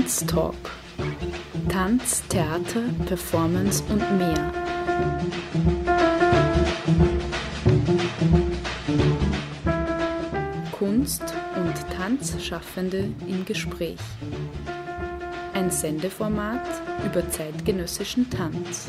Tanztalk. Tanz, Theater, Performance und mehr. Kunst und Tanzschaffende im Gespräch. Ein Sendeformat über zeitgenössischen Tanz.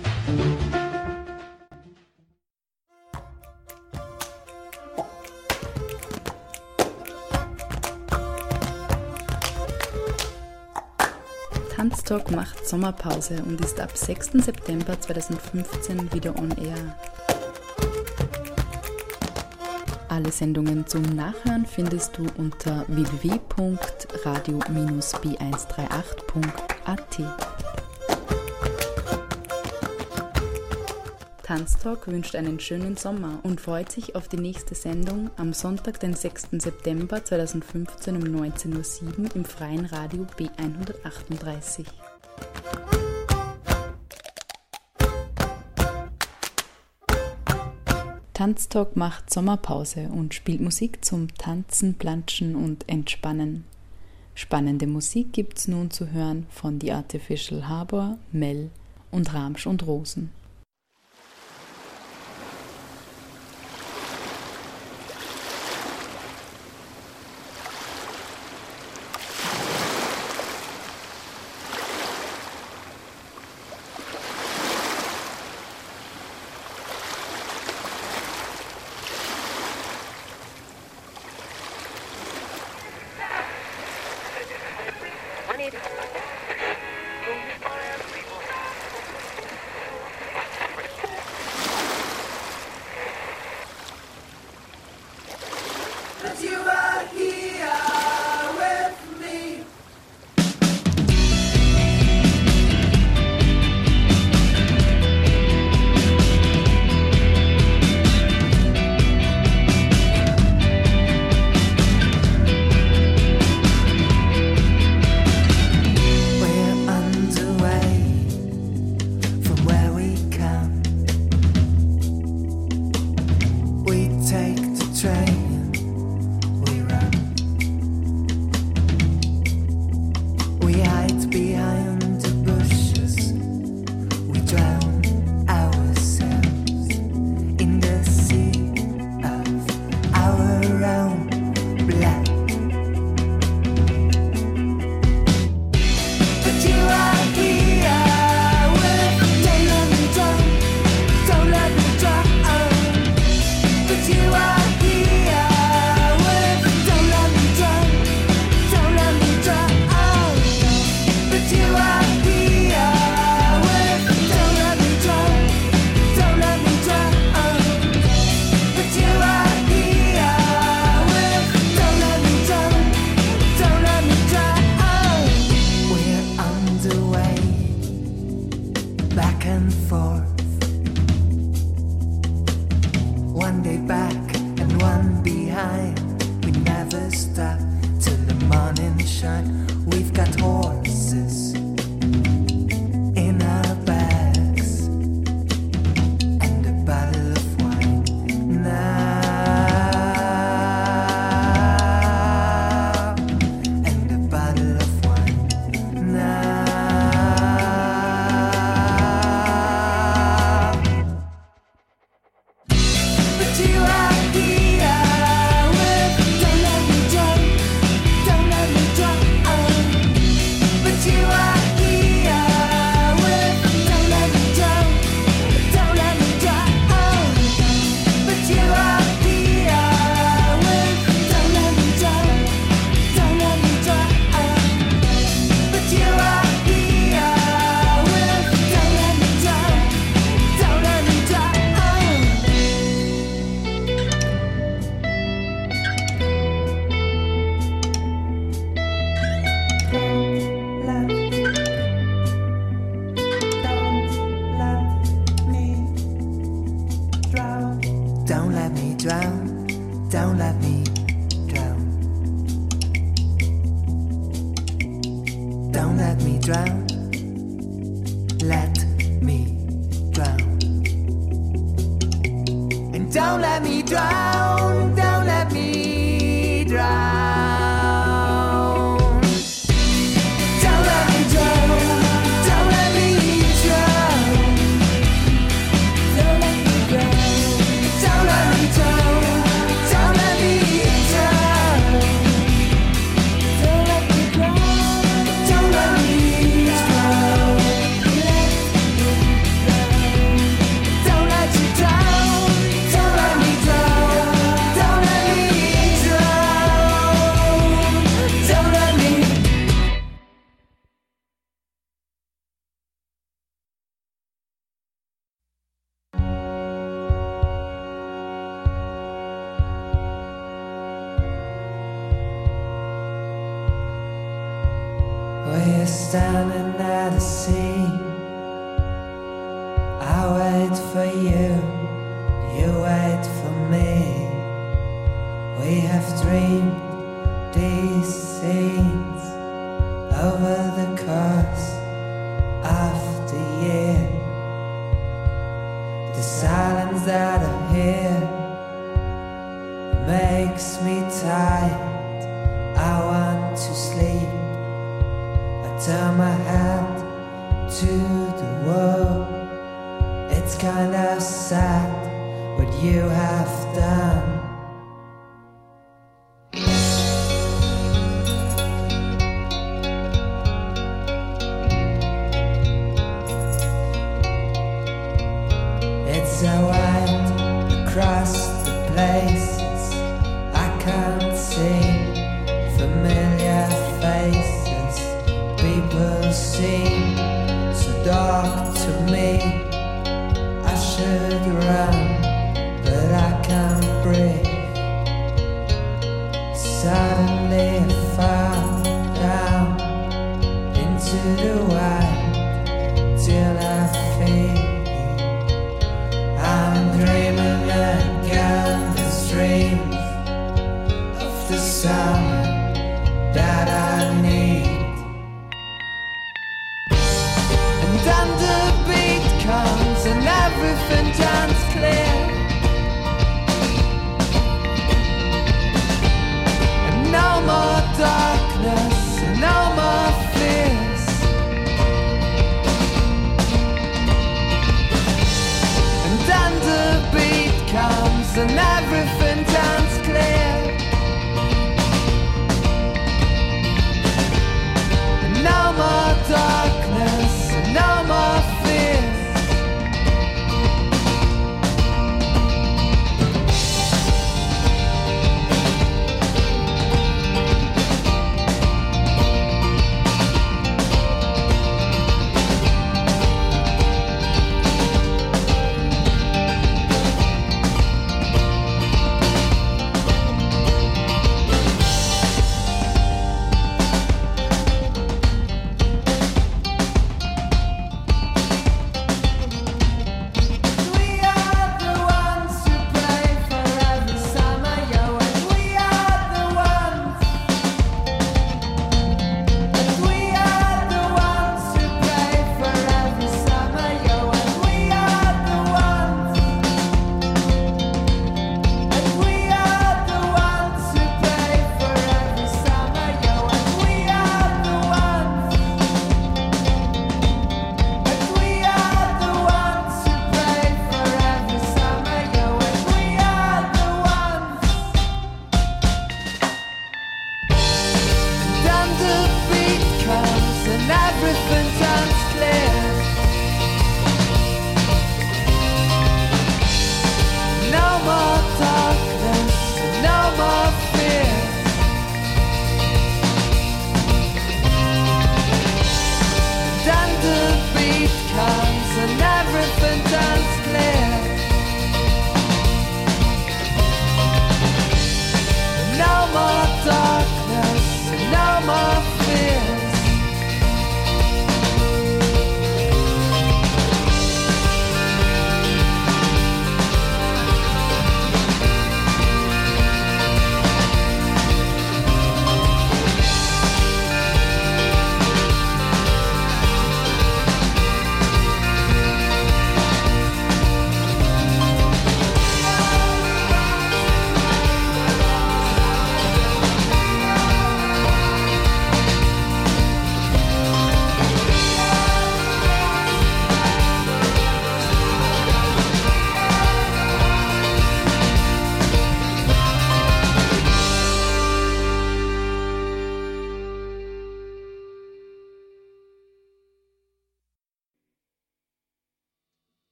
Tanztalk macht Sommerpause und ist ab 6. September 2015 wieder on air. Alle Sendungen zum Nachhören findest du unter www.radio-b138.at. Tanztalk wünscht einen schönen Sommer und freut sich auf die nächste Sendung am Sonntag, den 6. September 2015 um 19.07 Uhr im freien Radio B138. Tanztalk macht Sommerpause und spielt Musik zum Tanzen, Planschen und Entspannen. Spannende Musik gibt's nun zu hören von The Artificial Harbor, Mel und Ramsch und Rosen. people seem so dark to me. I should run.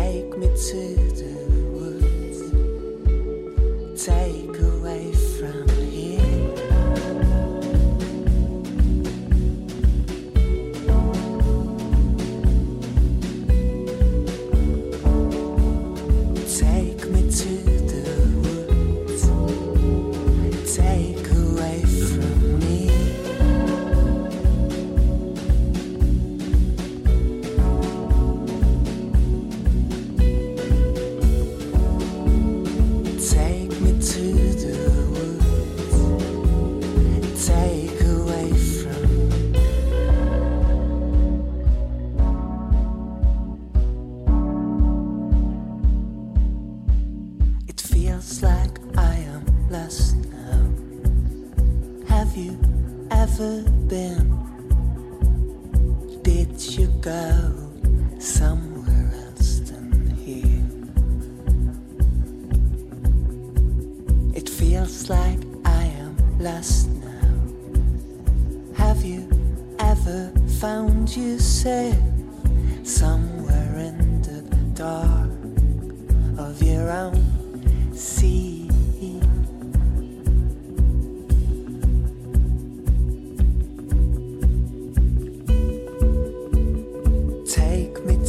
Take me to the woods. Take away from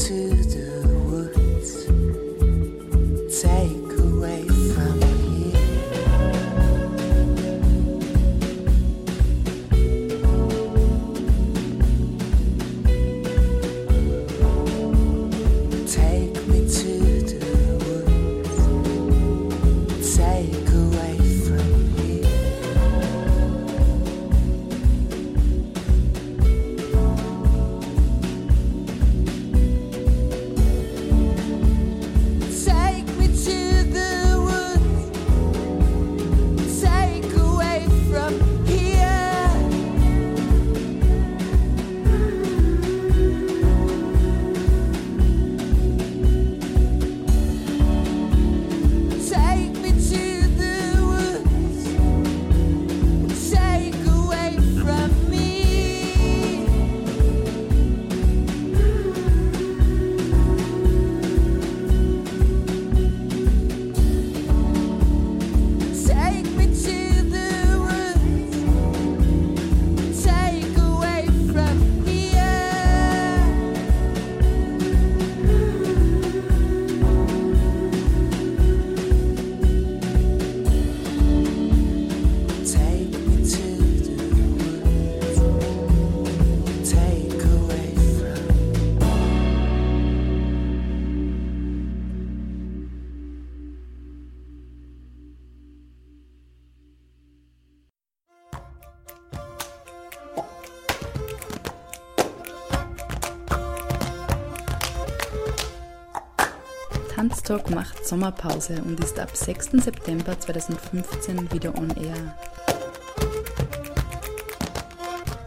to do. Talk macht Sommerpause und ist ab 6. September 2015 wieder on air.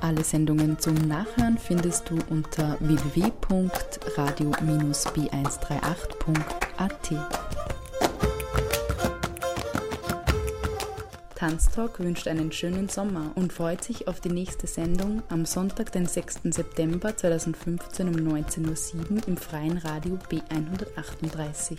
Alle Sendungen zum Nachhören findest du unter www.radio-b138.at. Tanztalk wünscht einen schönen Sommer und freut sich auf die nächste Sendung am Sonntag, den 6. September 2015 um 19.07 Uhr im freien Radio B138.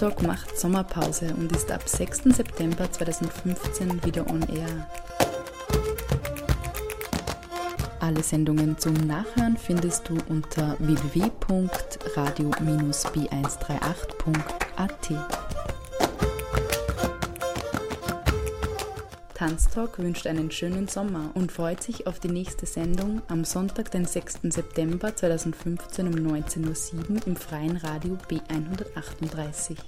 Tanztalk macht Sommerpause und ist ab 6. September 2015 wieder on air. Alle Sendungen zum Nachhören findest du unter www.radio-b138.at. Tanztalk wünscht einen schönen Sommer und freut sich auf die nächste Sendung am Sonntag, den 6. September 2015 um 19.07 Uhr im freien Radio B138.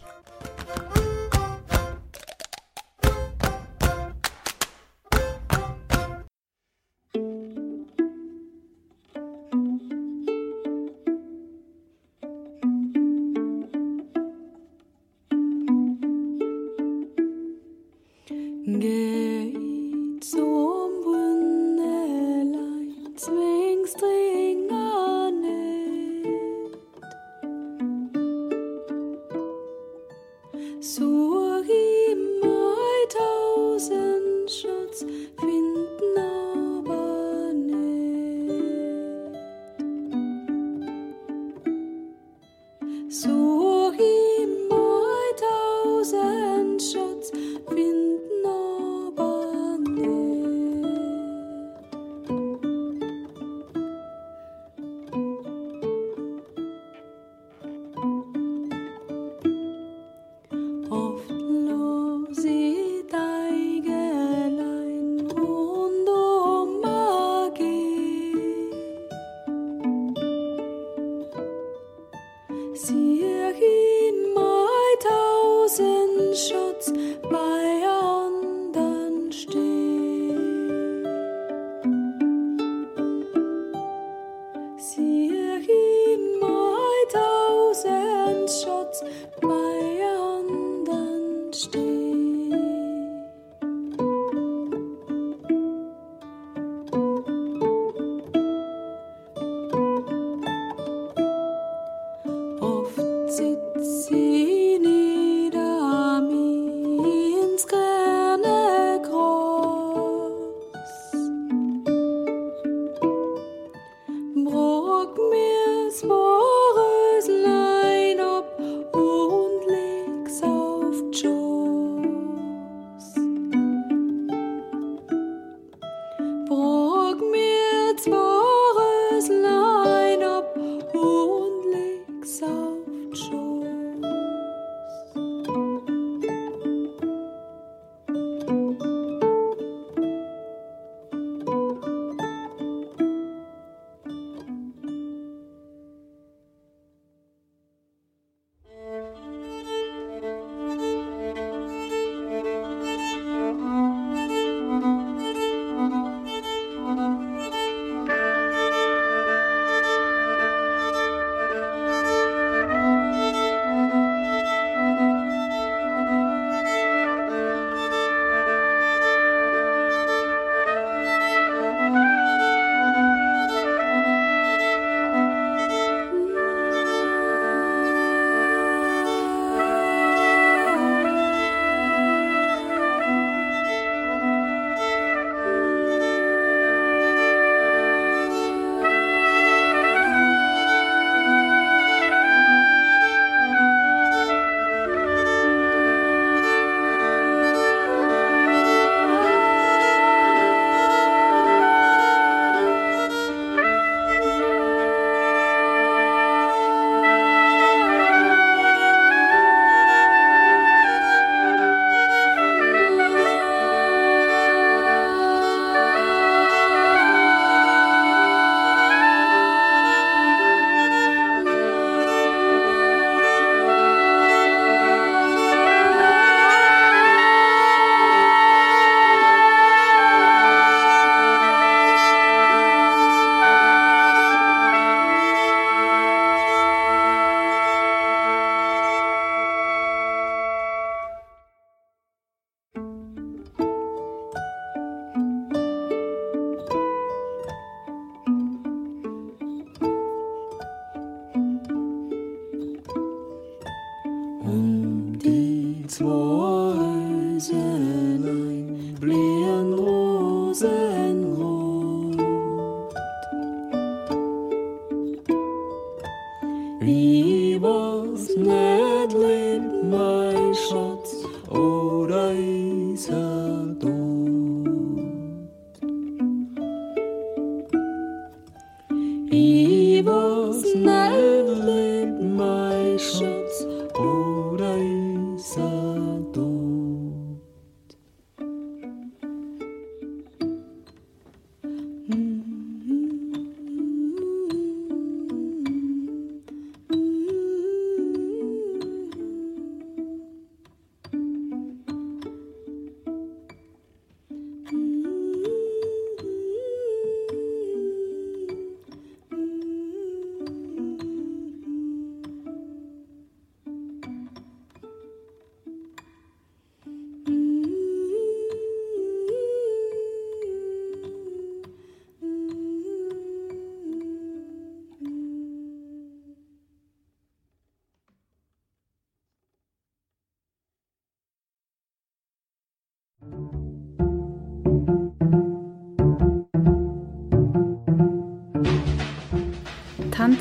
sleep.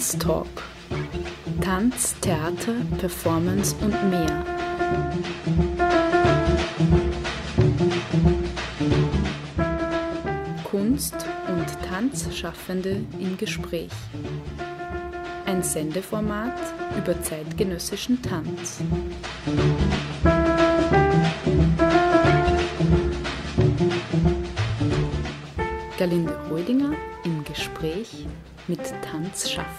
Tanztalk. Tanz, Theater, Performance und mehr. Kunst und Tanzschaffende im Gespräch. Ein Sendeformat über zeitgenössischen Tanz.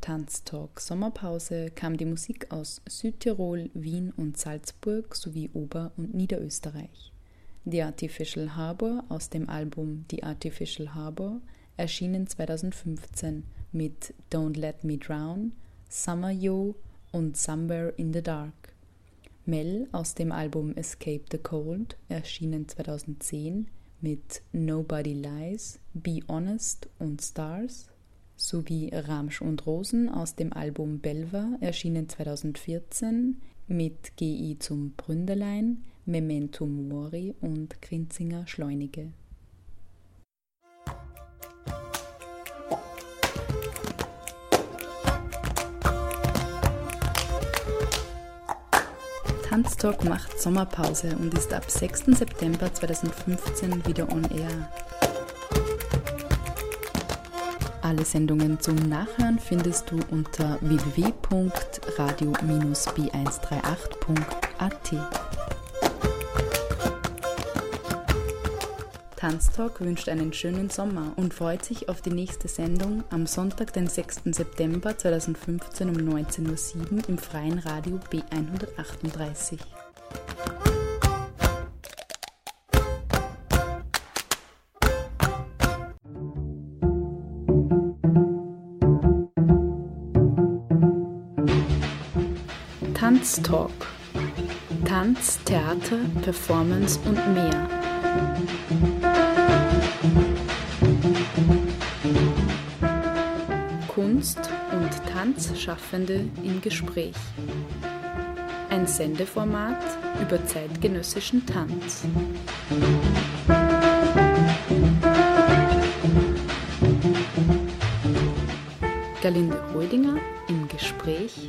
Tanztalk Sommerpause kam die Musik aus Südtirol, Wien und Salzburg sowie Ober- und Niederösterreich. The Artificial Harbor aus dem Album The Artificial Harbor erschienen 2015 mit Don't Let Me Drown, Summer Yo und Somewhere in the Dark. Mel aus dem Album Escape the Cold erschienen 2010 mit Nobody Lies, Be Honest und Stars sowie Ramsch und Rosen aus dem Album Belva, erschienen 2014, mit GI zum Bründelein, Memento Mori und Grinzinger Schleunige. Tanztalk macht Sommerpause und ist ab 6. September 2015 wieder on air. Alle Sendungen zum Nachhören findest du unter www.radio-b138.at. Tanztalk wünscht einen schönen Sommer und freut sich auf die nächste Sendung am Sonntag, den 6. September 2015 um 19.07 Uhr im freien Radio B138. Tanztalk. Tanz, Theater, Performance und mehr. Kunst- und Tanzschaffende im Gespräch. Ein Sendeformat über zeitgenössischen Tanz. Galinde Rödinger im Gespräch